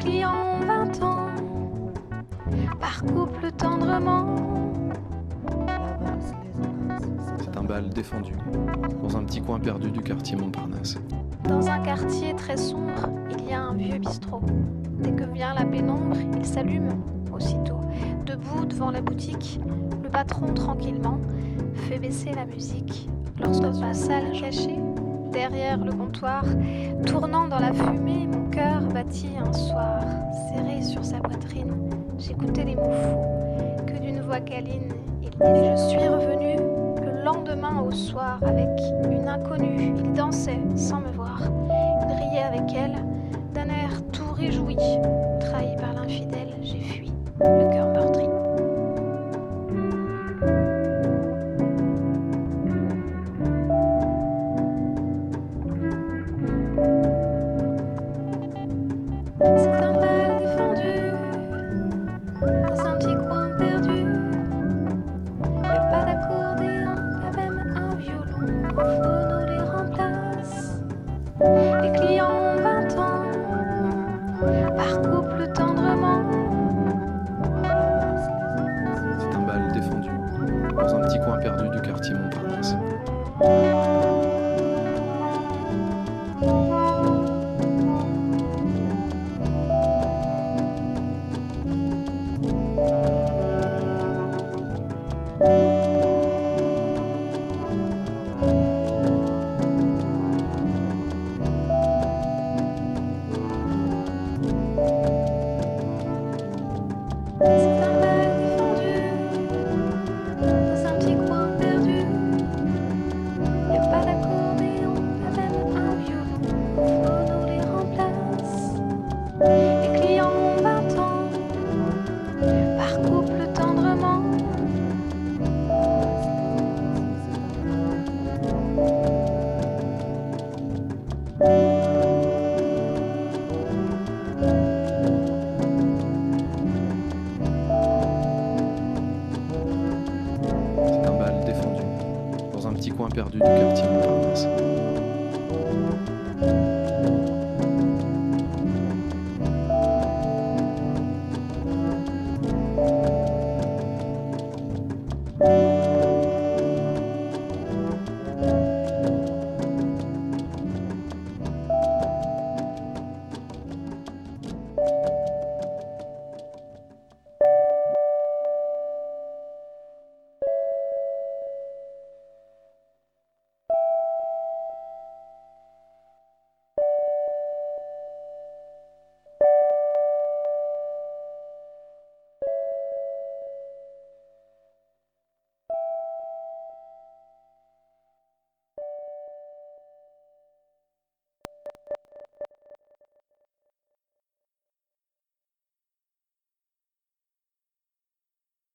clients 20 ans, par couple tendrement. C'est un bal défendu, dans un petit coin perdu du quartier Montparnasse. Dans un quartier très sombre, il y a un vieux bistrot. Dès que vient la pénombre, il s'allume aussitôt. Debout devant la boutique, le patron tranquillement fait baisser la musique. Lorsque la salle cachée, derrière le comptoir, tournant dans la fumée, battit un soir, serré sur sa poitrine. J'écoutais les mots fous que d'une voix câline il disait Je suis revenu le lendemain au soir avec une inconnue. Il dansait sans me voir. Il riait avec elle d'un air tout réjoui. Trahi par l'infidèle, j'ai fui, perdu. Du quartier Montparnasse. Perdu du quartier Montparnasse.